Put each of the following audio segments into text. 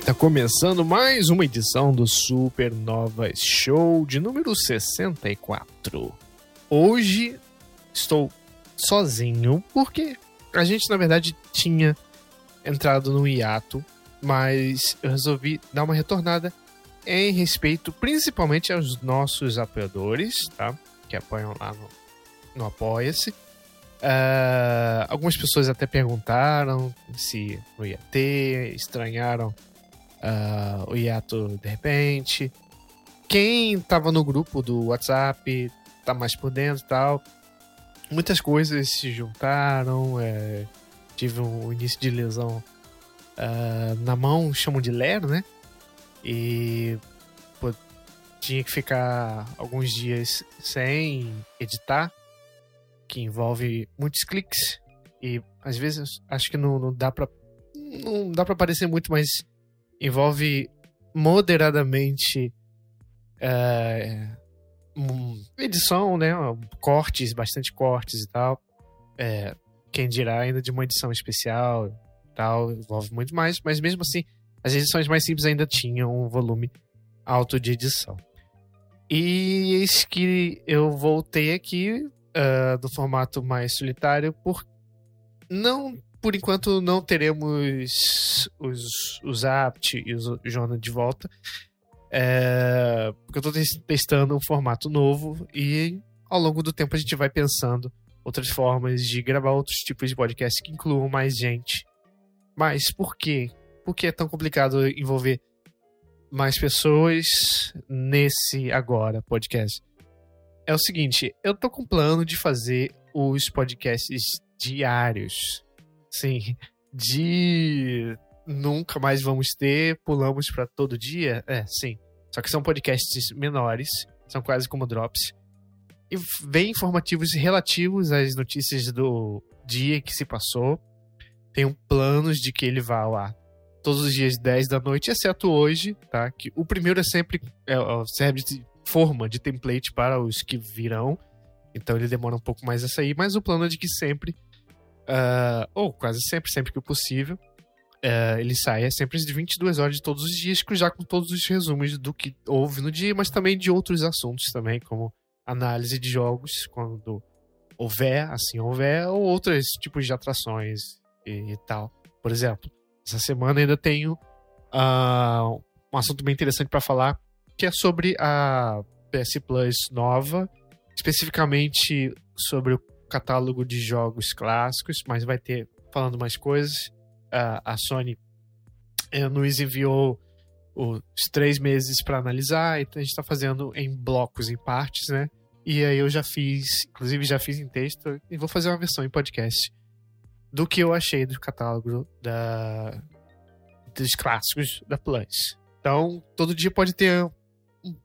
Tá começando mais uma edição do Supernovas Show de número 64. Hoje estou sozinho porque a gente na verdade tinha entrado no hiato, mas eu resolvi dar uma retornada em respeito principalmente aos nossos apoiadores, tá? Que apoiam lá no, no Apoia-se. Uh, algumas pessoas até perguntaram se não ia ter, estranharam uh, o hiato de repente. Quem tava no grupo do WhatsApp tá mais por dentro e tal. Muitas coisas se juntaram. É, tive um início de lesão uh, na mão, chamam de Lero, né? E pô, tinha que ficar alguns dias sem editar que envolve muitos cliques e às vezes acho que não, não dá para não dá para aparecer muito, mas envolve moderadamente é, edição, né? Cortes, bastante cortes e tal. É, quem dirá ainda de uma edição especial tal, envolve muito mais, mas mesmo assim, as edições mais simples ainda tinham um volume alto de edição. E eis que eu voltei aqui uh, do formato mais solitário, por não por enquanto não teremos os, os apt e os Jonah de volta. É, porque eu estou testando um formato novo e ao longo do tempo a gente vai pensando outras formas de gravar outros tipos de podcast que incluam mais gente. Mas por quê? Por que é tão complicado envolver mais pessoas nesse agora podcast? é o seguinte, eu tô com um plano de fazer os podcasts diários. Sim, de nunca mais vamos ter, pulamos para todo dia. É, sim. Só que são podcasts menores, são quase como drops. E bem informativos relativos às notícias do dia que se passou. Tenho planos de que ele vá ar todos os dias 10 da noite, exceto hoje, tá? Que o primeiro é sempre é, serve de forma de template para os que virão. Então ele demora um pouco mais a sair, mas o plano é de que sempre, uh, ou quase sempre, sempre que possível, uh, ele saia sempre de 22 horas de todos os dias, já com todos os resumos do que houve no dia, mas também de outros assuntos também, como análise de jogos, quando houver, assim houver, ou outros tipos de atrações e, e tal. Por exemplo, essa semana ainda tenho uh, um assunto bem interessante para falar que é sobre a PS Plus nova, especificamente sobre o catálogo de jogos clássicos, mas vai ter falando mais coisas. a Sony eh, nos enviou os três meses para analisar, então a gente está fazendo em blocos, em partes, né? E aí eu já fiz, inclusive já fiz em texto, e vou fazer uma versão em podcast do que eu achei do catálogo da, dos clássicos da Plus. Então, todo dia pode ter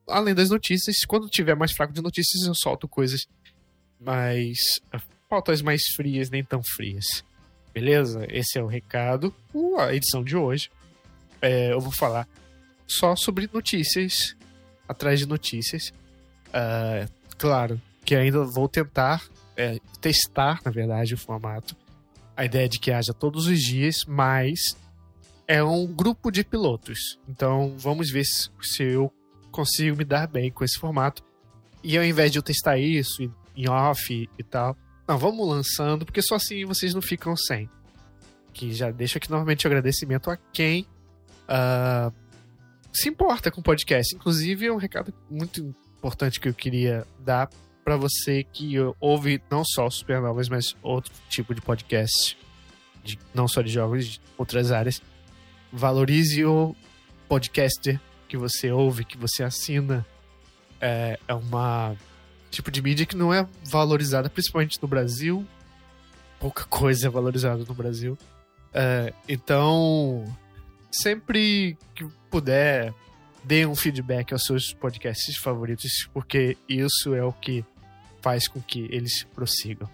além das notícias, quando tiver mais fraco de notícias, eu solto coisas mais. pautas mais frias, nem tão frias. Beleza? Esse é o recado. a edição de hoje. É, eu vou falar só sobre notícias, atrás de notícias. Uh, claro que ainda vou tentar é, testar, na verdade, o formato. A ideia de que haja todos os dias, mas é um grupo de pilotos. Então vamos ver se, se eu consigo me dar bem com esse formato. E ao invés de eu testar isso em off e tal, não, vamos lançando, porque só assim vocês não ficam sem. Que já deixo aqui novamente o agradecimento a quem uh, se importa com o podcast. Inclusive, é um recado muito importante que eu queria dar para você que ouve não só o Supernovas, mas outro tipo de podcast, de, não só de jogos, de outras áreas. Valorize o podcaster que você ouve, que você assina, é, é uma tipo de mídia que não é valorizada, principalmente no Brasil. Pouca coisa é valorizada no Brasil. É, então, sempre que puder, dê um feedback aos seus podcasts favoritos, porque isso é o que faz com que eles prossigam.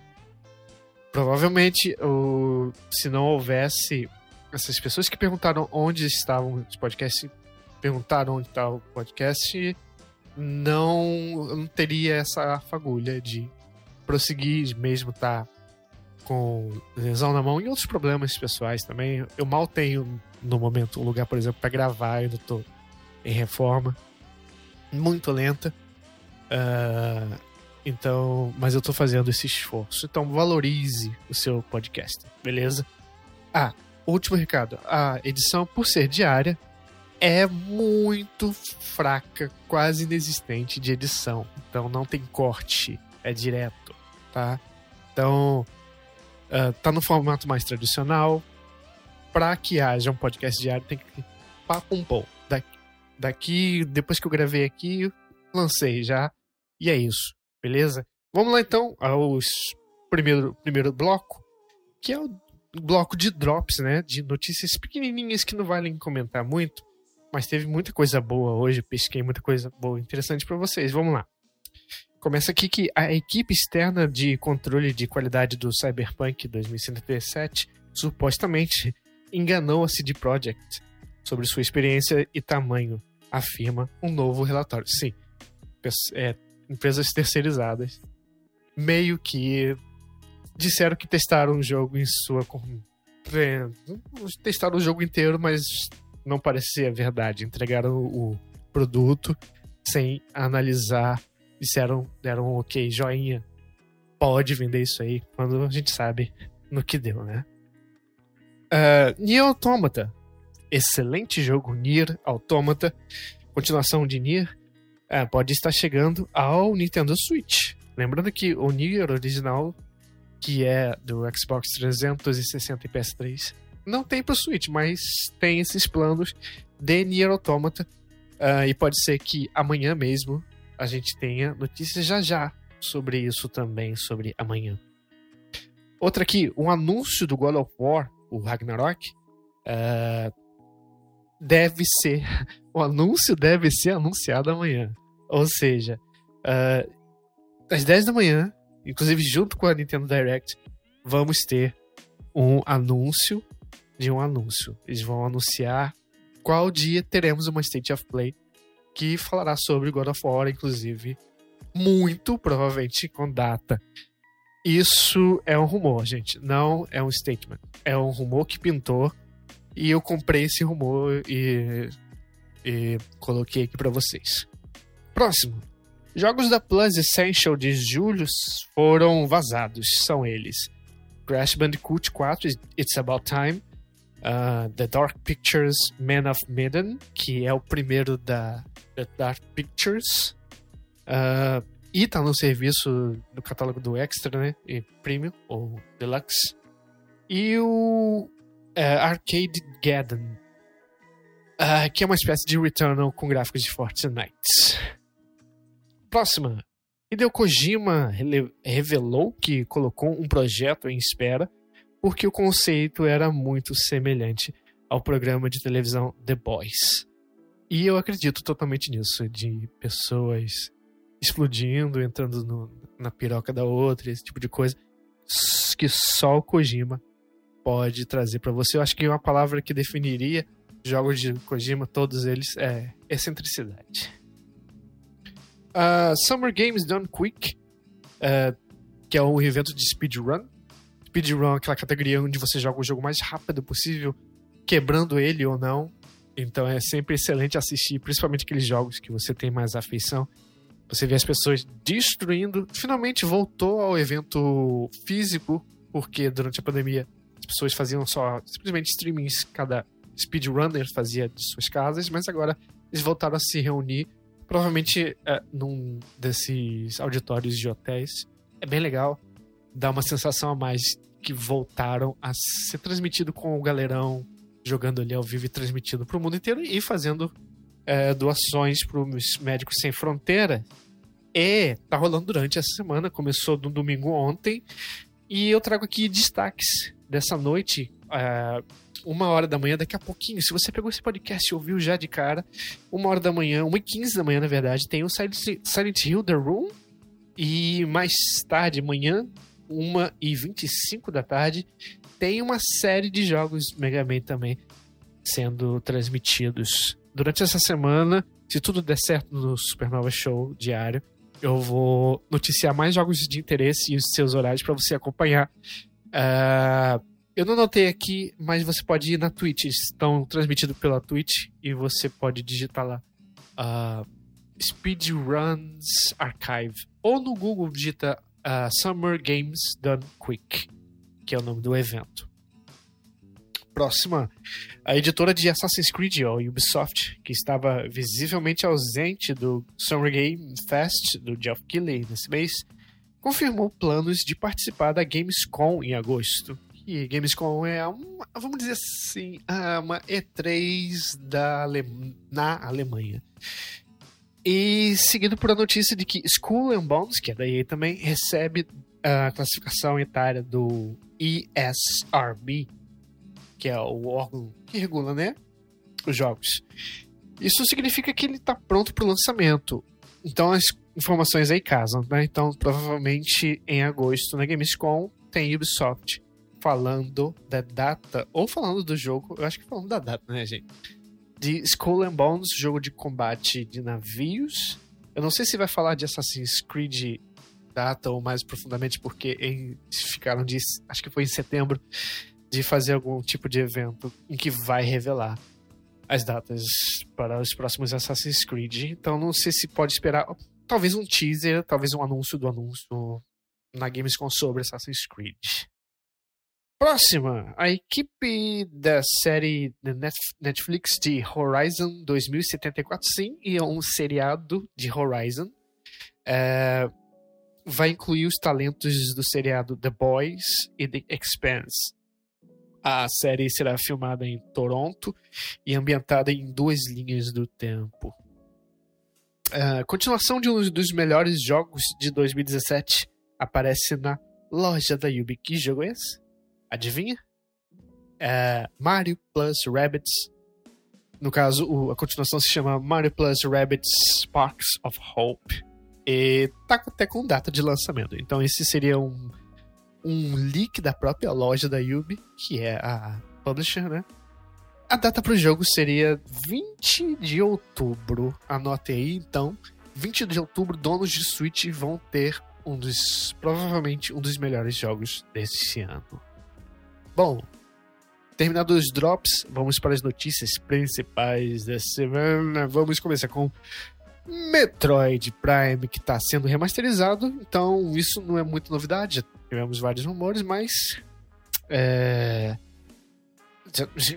Provavelmente, o, se não houvesse essas pessoas que perguntaram onde estavam os podcasts perguntaram onde está o podcast, não, não teria essa fagulha de prosseguir, mesmo tá com lesão na mão e outros problemas pessoais também. Eu mal tenho, no momento, um lugar, por exemplo, para gravar. Eu tô em reforma. Muito lenta. Uh, então, mas eu tô fazendo esse esforço. Então, valorize o seu podcast, beleza? Ah, último recado. A edição, por ser diária, é muito fraca, quase inexistente de edição. Então, não tem corte, é direto, tá? Então, uh, tá no formato mais tradicional. Para que haja um podcast diário, tem que papo um pouco. Daqui, daqui, depois que eu gravei aqui, lancei já. E é isso, beleza? Vamos lá então ao primeiro, primeiro bloco, que é o bloco de drops, né? De notícias pequenininhas que não valem comentar muito, mas teve muita coisa boa hoje, pesquei muita coisa boa, interessante para vocês. Vamos lá. Começa aqui que a equipe externa de controle de qualidade do Cyberpunk 2077 supostamente enganou a CD Projekt sobre sua experiência e tamanho, afirma um novo relatório. Sim, é, empresas terceirizadas meio que disseram que testaram o jogo em sua. É, testaram o jogo inteiro, mas não parecia verdade. Entregaram o produto sem analisar. Disseram, deram um ok, joinha. Pode vender isso aí, quando a gente sabe no que deu, né? Uh, Nier Automata. Excelente jogo, Nier Automata. Continuação de Nier. Uh, pode estar chegando ao Nintendo Switch. Lembrando que o Nier original que é do Xbox 360 e PS3, não tem pro Switch, mas tem esses planos de Nier Automata. Uh, e pode ser que amanhã mesmo a gente tenha notícias já já sobre isso também, sobre amanhã. Outra aqui, um anúncio do God of War, o Ragnarok, uh, deve ser. O anúncio deve ser anunciado amanhã. Ou seja, uh, às 10 da manhã inclusive junto com a Nintendo Direct, vamos ter um anúncio de um anúncio. Eles vão anunciar qual dia teremos uma State of Play que falará sobre God of War, inclusive, muito provavelmente com data. Isso é um rumor, gente, não é um statement. É um rumor que pintou e eu comprei esse rumor e, e coloquei aqui para vocês. Próximo. Jogos da Plus Essential de julho foram vazados. São eles: Crash Bandicoot 4, It's About Time, uh, The Dark Pictures Man of Medan, que é o primeiro da The Dark Pictures, uh, e tá no serviço do catálogo do Extra, né? E Premium ou Deluxe. E o uh, Arcade Gaddon, uh, que é uma espécie de Returnal com gráficos de Fortnite. Próxima. Hideo Kojima revelou que colocou um projeto em espera porque o conceito era muito semelhante ao programa de televisão The Boys. E eu acredito totalmente nisso, de pessoas explodindo, entrando no, na piroca da outra, esse tipo de coisa, que só o Kojima pode trazer para você. Eu acho que uma palavra que definiria jogos de Kojima, todos eles, é excentricidade. Uh, Summer Games Done Quick, uh, que é um evento de speedrun. Speedrun aquela categoria onde você joga o jogo mais rápido possível, quebrando ele ou não. Então é sempre excelente assistir, principalmente aqueles jogos que você tem mais afeição. Você vê as pessoas destruindo. Finalmente voltou ao evento físico, porque durante a pandemia as pessoas faziam só simplesmente streamings, cada speedrunner fazia de suas casas, mas agora eles voltaram a se reunir Provavelmente é, num desses auditórios de hotéis. É bem legal. Dá uma sensação a mais que voltaram a ser transmitido com o galerão jogando ali ao vivo e transmitido para o mundo inteiro e fazendo é, doações para os Médicos Sem Fronteira. E tá rolando durante essa semana, começou no domingo ontem. E eu trago aqui destaques dessa noite. Uh, uma hora da manhã, daqui a pouquinho, se você pegou esse podcast e ouviu já de cara, uma hora da manhã, uma e quinze da manhã, na verdade, tem o Silent Hill The Room. E mais tarde, amanhã, uma e vinte e cinco da tarde, tem uma série de jogos Mega Man também sendo transmitidos. Durante essa semana, se tudo der certo no Supernova Show diário, eu vou noticiar mais jogos de interesse e os seus horários para você acompanhar Uh, eu não notei aqui, mas você pode ir na Twitch. Estão transmitidos pela Twitch e você pode digitar lá uh, Speedruns Archive. Ou no Google digita uh, Summer Games Done Quick, que é o nome do evento. Próxima, a editora de Assassin's Creed, a Ubisoft, que estava visivelmente ausente do Summer Game Fest do Geoff Keighley nesse mês, confirmou planos de participar da Gamescom em agosto. E Gamescom é uma, vamos dizer assim, uma E3 da Ale... na Alemanha. E seguido por a notícia de que School and Bones, que é da EA também, recebe a classificação etária do ESRB, que é o órgão que regula, né, os jogos. Isso significa que ele está pronto para o lançamento. Então as informações aí casam, né? Então provavelmente em agosto na Gamescom tem Ubisoft falando da data ou falando do jogo. Eu acho que falando da data, né, gente? De Skull and Bones, jogo de combate de navios. Eu não sei se vai falar de Assassin's Creed data ou mais profundamente porque em, ficaram de acho que foi em setembro de fazer algum tipo de evento em que vai revelar as datas para os próximos Assassin's Creed. Então não sei se pode esperar talvez um teaser, talvez um anúncio do anúncio na Gamescom sobre Assassin's Creed. Próxima, a equipe da série Netflix de Horizon 2074, sim, e é um seriado de Horizon. É, vai incluir os talentos do seriado The Boys e The Expanse. A série será filmada em Toronto e ambientada em duas linhas do tempo. A continuação de um dos melhores jogos de 2017 aparece na loja da Yubi. Que jogo é esse? Adivinha? É Mario Plus Rabbits. No caso, a continuação se chama Mario Plus Rabbits Sparks of Hope. E tá até com data de lançamento. Então esse seria um um leak da própria loja da Yubi, que é a publisher, né? A data para o jogo seria 20 de outubro. Anote aí, então. 20 de outubro, donos de Switch vão ter um dos. provavelmente um dos melhores jogos desse ano. Bom, terminados os drops, vamos para as notícias principais da semana. Vamos começar com Metroid Prime, que está sendo remasterizado. Então, isso não é muita novidade. Já tivemos vários rumores, mas. É...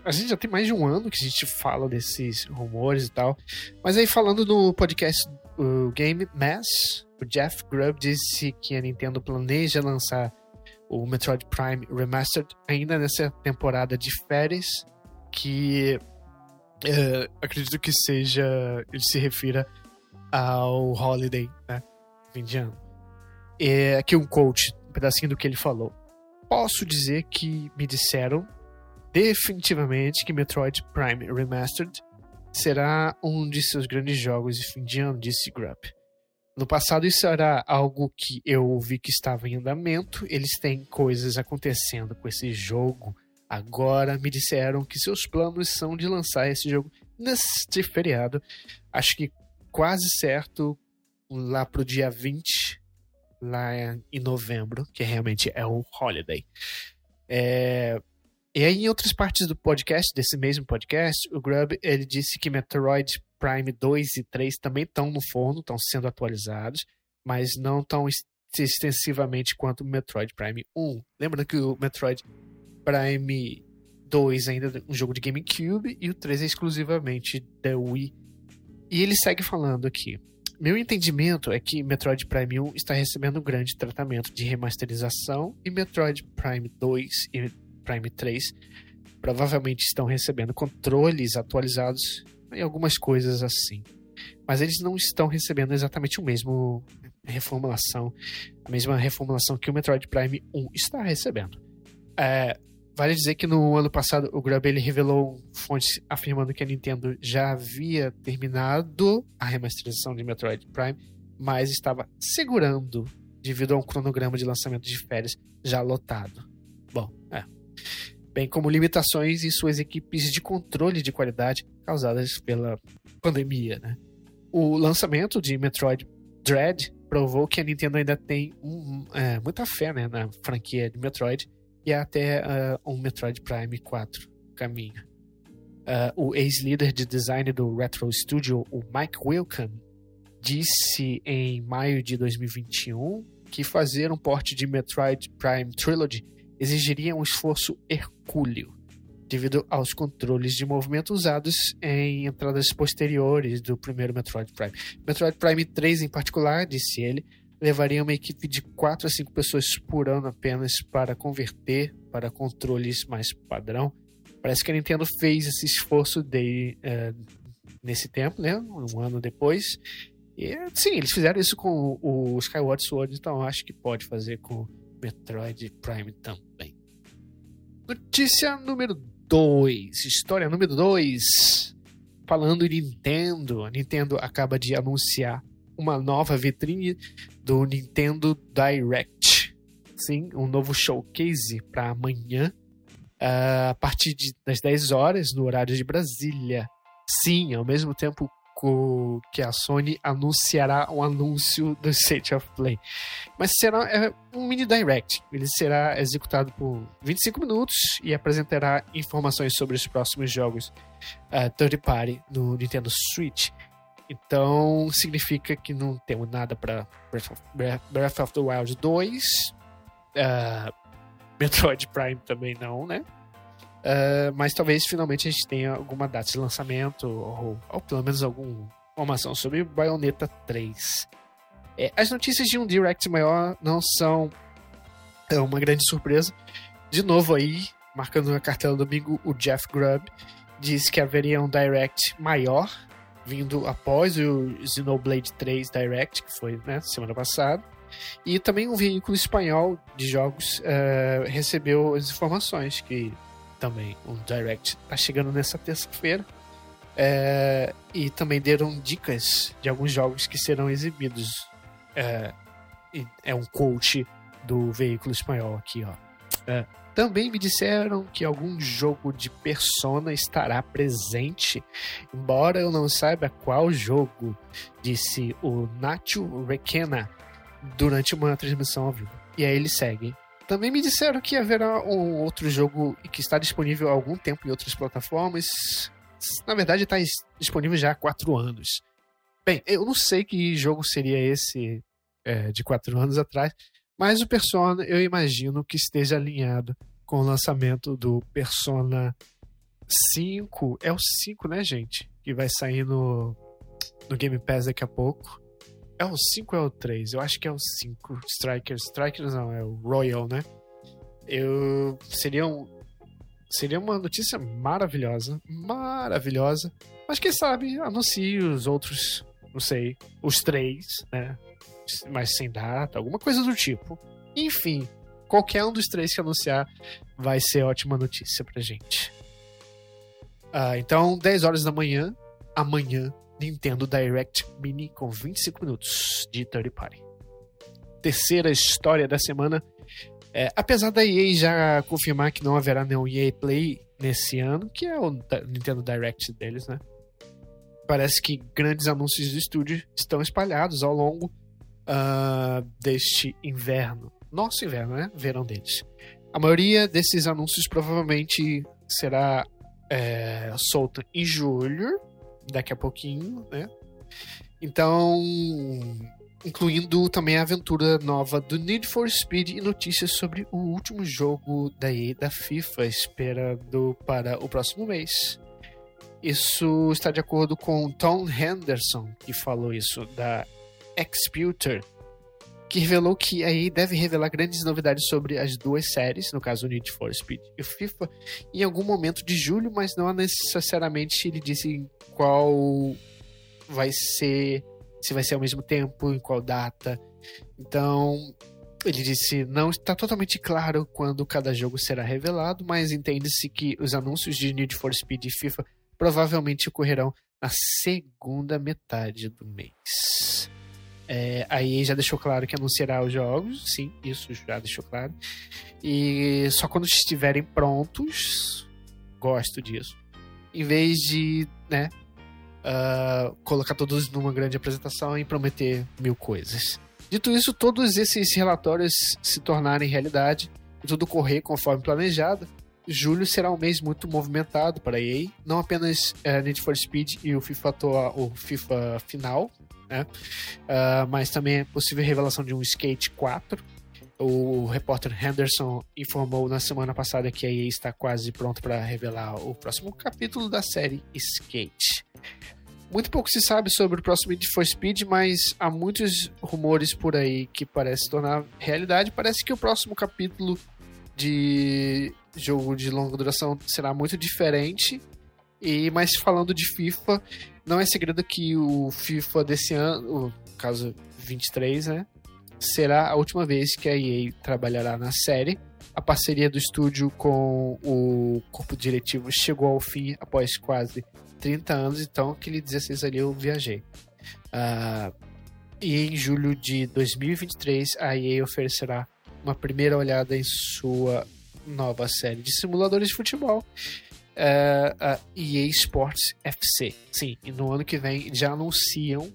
A gente já tem mais de um ano que a gente fala desses rumores e tal. Mas aí, falando no podcast o Game Mass, o Jeff Grubb disse que a Nintendo planeja lançar o Metroid Prime Remastered ainda nessa temporada de férias, que é, acredito que seja. Ele se refira ao Holiday, né? Fim de ano. É, aqui um coach um pedacinho do que ele falou. Posso dizer que me disseram definitivamente que Metroid Prime Remastered será um de seus grandes jogos de fim de ano, disse Grubb. No passado isso era algo que eu ouvi que estava em andamento, eles têm coisas acontecendo com esse jogo. Agora me disseram que seus planos são de lançar esse jogo neste feriado. Acho que quase certo lá pro dia 20 lá em novembro, que realmente é o Holiday. É... E aí, em outras partes do podcast, desse mesmo podcast, o Grub ele disse que Metroid Prime 2 e 3 também estão no forno, estão sendo atualizados, mas não tão extensivamente quanto o Metroid Prime 1. Lembra que o Metroid Prime 2 ainda é um jogo de GameCube e o 3 é exclusivamente da Wii. E ele segue falando aqui. Meu entendimento é que Metroid Prime 1 está recebendo um grande tratamento de remasterização e Metroid Prime 2 e Prime 3 provavelmente estão recebendo controles atualizados e algumas coisas assim. Mas eles não estão recebendo exatamente o mesmo reformulação, a mesma reformulação que o Metroid Prime 1 está recebendo. É, Vale dizer que no ano passado o Grubb ele revelou fontes afirmando que a Nintendo já havia terminado a remasterização de Metroid Prime, mas estava segurando devido a um cronograma de lançamento de férias já lotado. Bem como limitações em suas equipes de controle de qualidade causadas pela pandemia, né? O lançamento de Metroid Dread provou que a Nintendo ainda tem um, é, muita fé né, na franquia de Metroid e até uh, um Metroid Prime 4 caminho. Uh, o ex-líder de design do Retro Studio, o Mike Wilkin, disse em maio de 2021 que fazer um porte de Metroid Prime Trilogy exigiria um esforço hercúleo, devido aos controles de movimento usados em entradas posteriores do primeiro Metroid Prime. Metroid Prime 3, em particular, disse ele, levaria uma equipe de 4 a 5 pessoas por ano apenas para converter para controles mais padrão. Parece que a Nintendo fez esse esforço de, uh, nesse tempo, né? Um ano depois. E sim, eles fizeram isso com o Skyward Sword, então acho que pode fazer com Metroid Prime também. Notícia número 2. História número 2. Falando em Nintendo, a Nintendo acaba de anunciar uma nova vitrine do Nintendo Direct. Sim, um novo showcase para amanhã, uh, a partir de, das 10 horas, no horário de Brasília. Sim, ao mesmo tempo que a Sony anunciará um anúncio do State of Play. Mas será é, um mini direct. Ele será executado por 25 minutos e apresentará informações sobre os próximos jogos uh, third party no Nintendo Switch. Então significa que não temos nada para Breath, Breath, of the Wild 2. Uh, ah, Metroid Prime também não, né? Uh, mas talvez finalmente a gente tenha alguma data de lançamento, ou, ou pelo menos alguma informação sobre Bayonetta 3. É, as notícias de um Direct maior não são é, uma grande surpresa. De novo aí, marcando na cartela do domingo, o Jeff Grubb disse que haveria um Direct maior, vindo após o Xenoblade 3 Direct, que foi né, semana passada. E também um veículo espanhol de jogos uh, recebeu as informações que também um direct tá chegando nessa terça-feira. É, e também deram dicas de alguns jogos que serão exibidos. É, é um coach do veículo espanhol aqui, ó. É, também me disseram que algum jogo de Persona estará presente, embora eu não saiba qual jogo, disse o Nacho Requena durante uma transmissão ao vivo. E aí ele segue. Também me disseram que haverá um outro jogo que está disponível há algum tempo em outras plataformas. Na verdade, está disponível já há quatro anos. Bem, eu não sei que jogo seria esse é, de quatro anos atrás, mas o Persona eu imagino que esteja alinhado com o lançamento do Persona 5. É o 5, né, gente? Que vai sair no, no Game Pass daqui a pouco. É o 5 ou é o 3? Eu acho que é o 5. Strikers. Strikers não, é o Royal, né? Eu. Seria um. Seria uma notícia maravilhosa. Maravilhosa. Mas quem sabe anuncie os outros. Não sei. Os três, né? Mas sem data, alguma coisa do tipo. Enfim, qualquer um dos três que anunciar vai ser ótima notícia pra gente. Ah, então, 10 horas da manhã, amanhã, Nintendo Direct Mini com 25 minutos de third party. Terceira história da semana. É, apesar da EA já confirmar que não haverá nenhum EA Play nesse ano, que é o Nintendo Direct deles, né? Parece que grandes anúncios do estúdio estão espalhados ao longo uh, deste inverno. Nosso inverno, né? Verão deles. A maioria desses anúncios provavelmente será é, solta em julho, daqui a pouquinho, né? Então, incluindo também a aventura nova do Need for Speed e notícias sobre o último jogo da EA da FIFA esperado para o próximo mês. Isso está de acordo com Tom Henderson, que falou isso da Exputer, que revelou que a EA deve revelar grandes novidades sobre as duas séries, no caso Need for Speed e FIFA, em algum momento de julho, mas não necessariamente ele disse qual vai ser, se vai ser ao mesmo tempo, em qual data. Então, ele disse: não está totalmente claro quando cada jogo será revelado, mas entende-se que os anúncios de Need for Speed e FIFA provavelmente ocorrerão na segunda metade do mês. É, a EA já deixou claro que anunciará os jogos, sim, isso já deixou claro. E só quando estiverem prontos, gosto disso. Em vez de, né, uh, colocar todos numa grande apresentação e prometer mil coisas. Dito isso, todos esses relatórios se tornarem realidade, tudo correr conforme planejado, julho será um mês muito movimentado para a EA. Não apenas é, Need for Speed e o FIFA, atual, o FIFA final, né? Uh, mas também é possível revelação de um Skate 4. O repórter Henderson informou na semana passada que a EA está quase pronto para revelar o próximo capítulo da série Skate. Muito pouco se sabe sobre o próximo Need for Speed, mas há muitos rumores por aí que parece tornar realidade. Parece que o próximo capítulo de jogo de longa duração será muito diferente. E mas falando de FIFA, não é segredo que o FIFA desse ano, no caso 23, né, será a última vez que a EA trabalhará na série. A parceria do estúdio com o corpo diretivo chegou ao fim após quase 30 anos, então aquele 16 ali eu viajei. Uh, e em julho de 2023, a EA oferecerá uma primeira olhada em sua nova série de simuladores de futebol, uh, a EA Sports FC. Sim, e no ano que vem já anunciam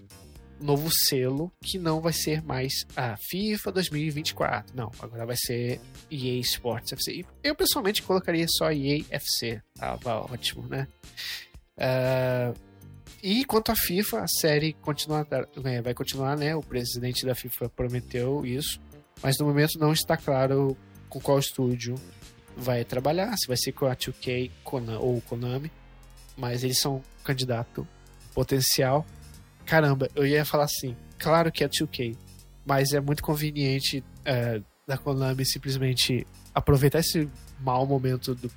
novo selo que não vai ser mais a FIFA 2024. Não, agora vai ser EA Sports FC. Eu pessoalmente colocaria só EA FC. Tava ótimo, né? Uh, e quanto à FIFA, a série continua, é, vai continuar, né? O presidente da FIFA prometeu isso, mas no momento não está claro com qual estúdio vai trabalhar, se vai ser com a 2K ou Konami, mas eles são candidato potencial. Caramba, eu ia falar assim, claro que é 2K, mas é muito conveniente é, da Konami simplesmente aproveitar esse mau momento do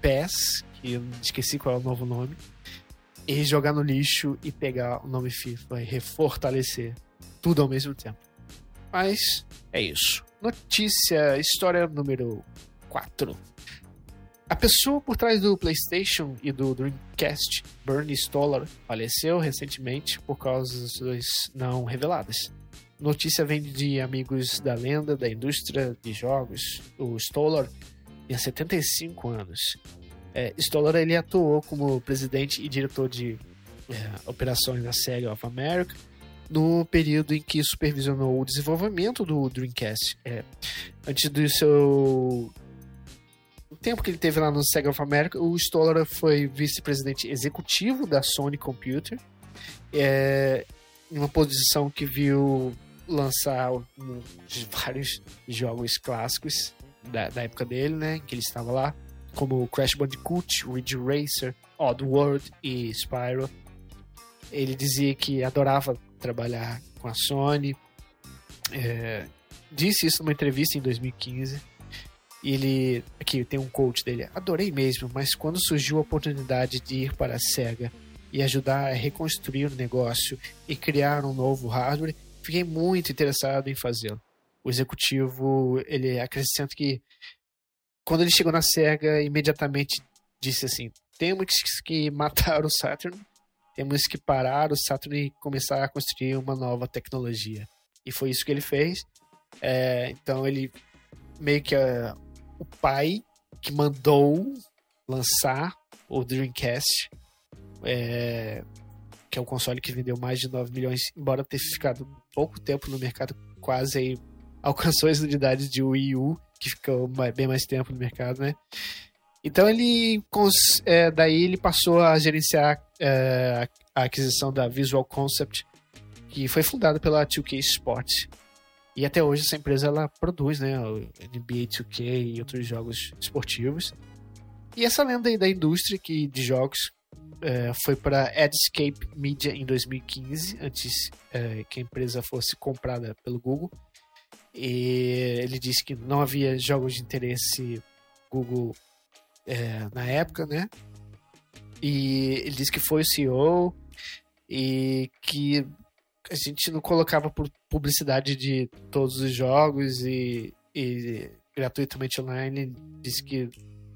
PES que eu esqueci qual é o novo nome, e jogar no lixo e pegar o nome FIFA e refortalecer tudo ao mesmo tempo. Mas é isso. Notícia, história número 4. A pessoa por trás do PlayStation e do Dreamcast, Bernie Stoller, faleceu recentemente por causas não reveladas. Notícia vem de amigos da lenda da indústria de jogos. O Stoller tinha 75 anos é, Stoller ele atuou como presidente e diretor de é, operações da Sega of America no período em que supervisionou o desenvolvimento do Dreamcast. É, antes do seu o tempo que ele teve lá no Sega of America, o Stoller foi vice-presidente executivo da Sony Computer, é, em uma posição que viu lançar um, vários jogos clássicos da, da época dele, né, que ele estava lá como Crash Bandicoot, Ridge Racer, Oddworld e Spyro. Ele dizia que adorava trabalhar com a Sony. É, disse isso numa entrevista em 2015. Ele, aqui tem um quote dele: Adorei mesmo, mas quando surgiu a oportunidade de ir para a SEGA e ajudar a reconstruir o negócio e criar um novo hardware, fiquei muito interessado em fazê-lo. O executivo ele acrescenta que quando ele chegou na SEGA, imediatamente disse assim: temos que matar o Saturn, temos que parar o Saturn e começar a construir uma nova tecnologia. E foi isso que ele fez. É, então ele meio que o pai que mandou lançar o Dreamcast, é, que é um console que vendeu mais de 9 milhões, embora ter ficado pouco tempo no mercado, quase aí alcançou as unidades de Wii U que ficou bem mais tempo no mercado, né? Então ele, é, daí ele passou a gerenciar é, a aquisição da Visual Concept, que foi fundada pela 2K Sports. E até hoje essa empresa ela produz, né, NBA 2K e outros jogos esportivos. E essa lenda aí da indústria que, de jogos é, foi para Edscape Media em 2015, antes é, que a empresa fosse comprada pelo Google. E ele disse que não havia jogos de interesse Google é, na época, né? E ele disse que foi o CEO e que a gente não colocava por publicidade de todos os jogos e, e gratuitamente online. Disse que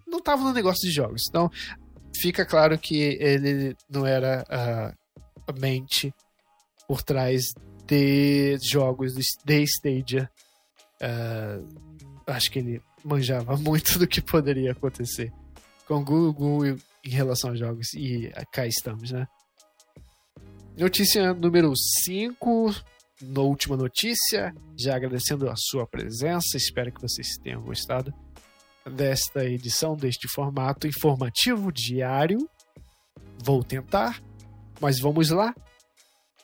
não estava no negócio de jogos. Então, fica claro que ele não era a, a mente por trás de jogos de Stadia Uh, acho que ele manjava muito do que poderia acontecer com Google em relação a jogos. E cá estamos, né? Notícia número 5. Na última notícia, já agradecendo a sua presença. Espero que vocês tenham gostado desta edição, deste formato informativo diário. Vou tentar, mas vamos lá.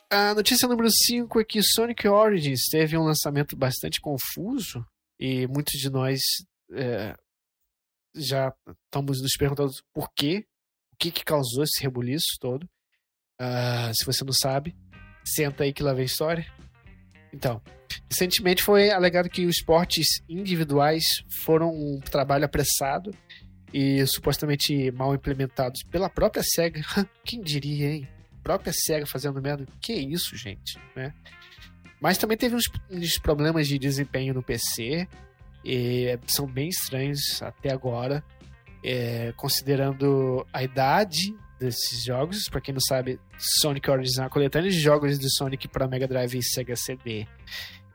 A notícia número 5 é que Sonic Origins teve um lançamento bastante confuso e muitos de nós é, já estamos nos perguntando por quê, o que, que causou esse rebuliço todo. Uh, se você não sabe, senta aí que lá vem história. Então, recentemente foi alegado que os esportes individuais foram um trabalho apressado e supostamente mal implementados pela própria SEGA. Quem diria, hein? própria SEGA fazendo merda. Que isso, gente, né? Mas também teve uns, uns problemas de desempenho no PC, e são bem estranhos até agora, é, considerando a idade desses jogos. Para quem não sabe, Sonic Origins é uma coletânea de jogos de Sonic para Mega Drive e Sega CD.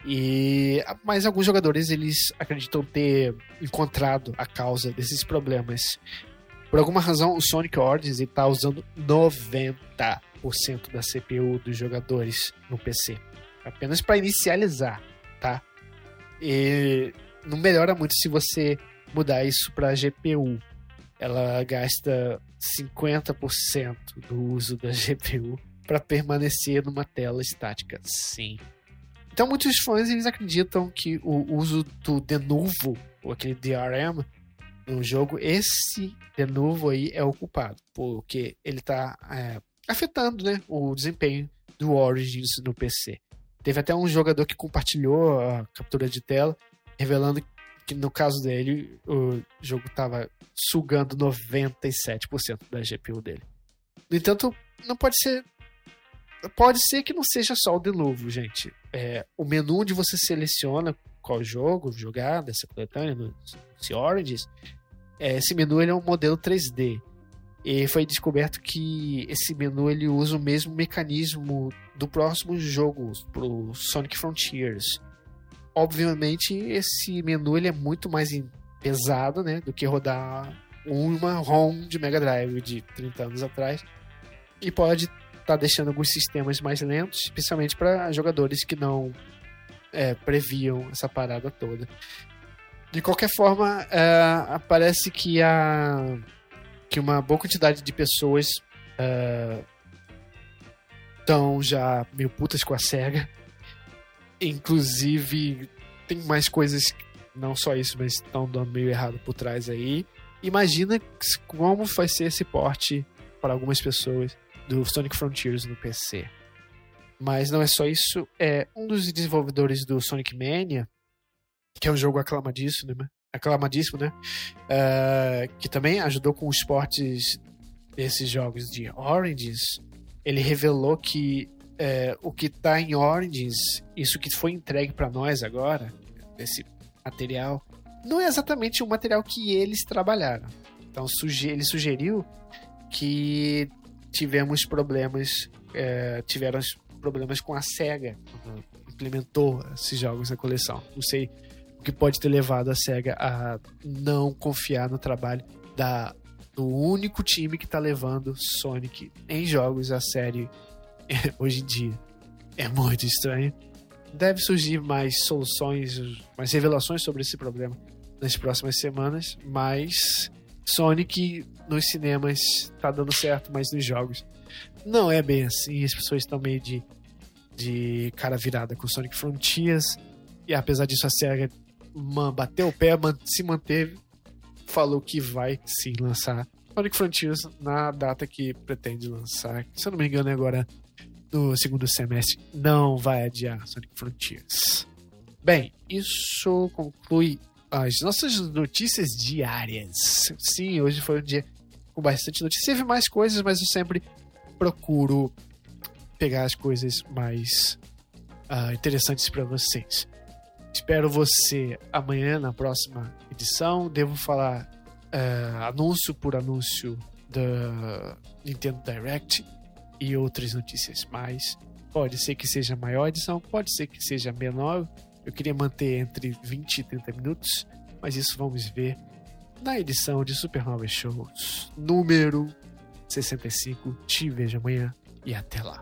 E mas alguns jogadores eles acreditam ter encontrado a causa desses problemas. Por alguma razão, o Sonic Origins está usando 90% da CPU dos jogadores no PC, apenas para inicializar, tá? E não melhora muito se você mudar isso para GPU. Ela gasta 50% do uso da GPU para permanecer numa tela estática. Sim. Então muitos fãs eles acreditam que o uso do de novo, ou aquele DRM no jogo, esse de novo aí é o culpado, porque ele está é, afetando, né, o desempenho do Origins no PC. Teve até um jogador que compartilhou a captura de tela, revelando que no caso dele, o jogo estava sugando 97% da GPU dele. No entanto, não pode ser. Pode ser que não seja só o de novo, gente. É, o menu onde você seleciona qual jogo jogar dessa coletânea, no Origins, é, esse menu ele é um modelo 3D. E foi descoberto que esse menu ele usa o mesmo mecanismo do próximo jogo, pro Sonic Frontiers obviamente esse menu ele é muito mais pesado, né, do que rodar uma ROM de Mega Drive de 30 anos atrás e pode estar tá deixando alguns sistemas mais lentos, especialmente para jogadores que não é, previam essa parada toda. De qualquer forma, é, parece que a que uma boa quantidade de pessoas estão é, já meio putas com a SEGA Inclusive, tem mais coisas, não só isso, mas estão dando meio errado por trás aí. Imagina como vai ser esse porte para algumas pessoas do Sonic Frontiers no PC. Mas não é só isso, é um dos desenvolvedores do Sonic Mania, que é um jogo aclamadíssimo, né? Aclamadíssimo, né? Uh, que também ajudou com os portes desses jogos de Origins. Ele revelou que é, o que está em Origins, isso que foi entregue para nós agora, esse material, não é exatamente o material que eles trabalharam. Então suge ele sugeriu que tivemos problemas, é, tiveram problemas com a SEGA quando implementou esses jogos na coleção. Não sei o que pode ter levado a SEGA a não confiar no trabalho da, do único time que está levando Sonic em jogos a série hoje em dia. É muito estranho. Deve surgir mais soluções, mais revelações sobre esse problema nas próximas semanas, mas Sonic nos cinemas tá dando certo, mas nos jogos não é bem assim. As pessoas estão meio de, de cara virada com Sonic Frontiers, e apesar disso, a SEGA bateu o pé, se manteve, falou que vai sim lançar Sonic Frontiers na data que pretende lançar. Se eu não me engano, é agora no segundo semestre não vai adiar Sonic Frontiers. Bem, isso conclui as nossas notícias diárias. Sim, hoje foi um dia com bastante notícia. Teve mais coisas, mas eu sempre procuro pegar as coisas mais uh, interessantes para vocês. Espero você amanhã na próxima edição. Devo falar uh, anúncio por anúncio da Nintendo Direct e outras notícias mais. Pode ser que seja maior edição, pode ser que seja menor. Eu queria manter entre 20 e 30 minutos, mas isso vamos ver na edição de Supernova Shows número 65. Te vejo amanhã e até lá.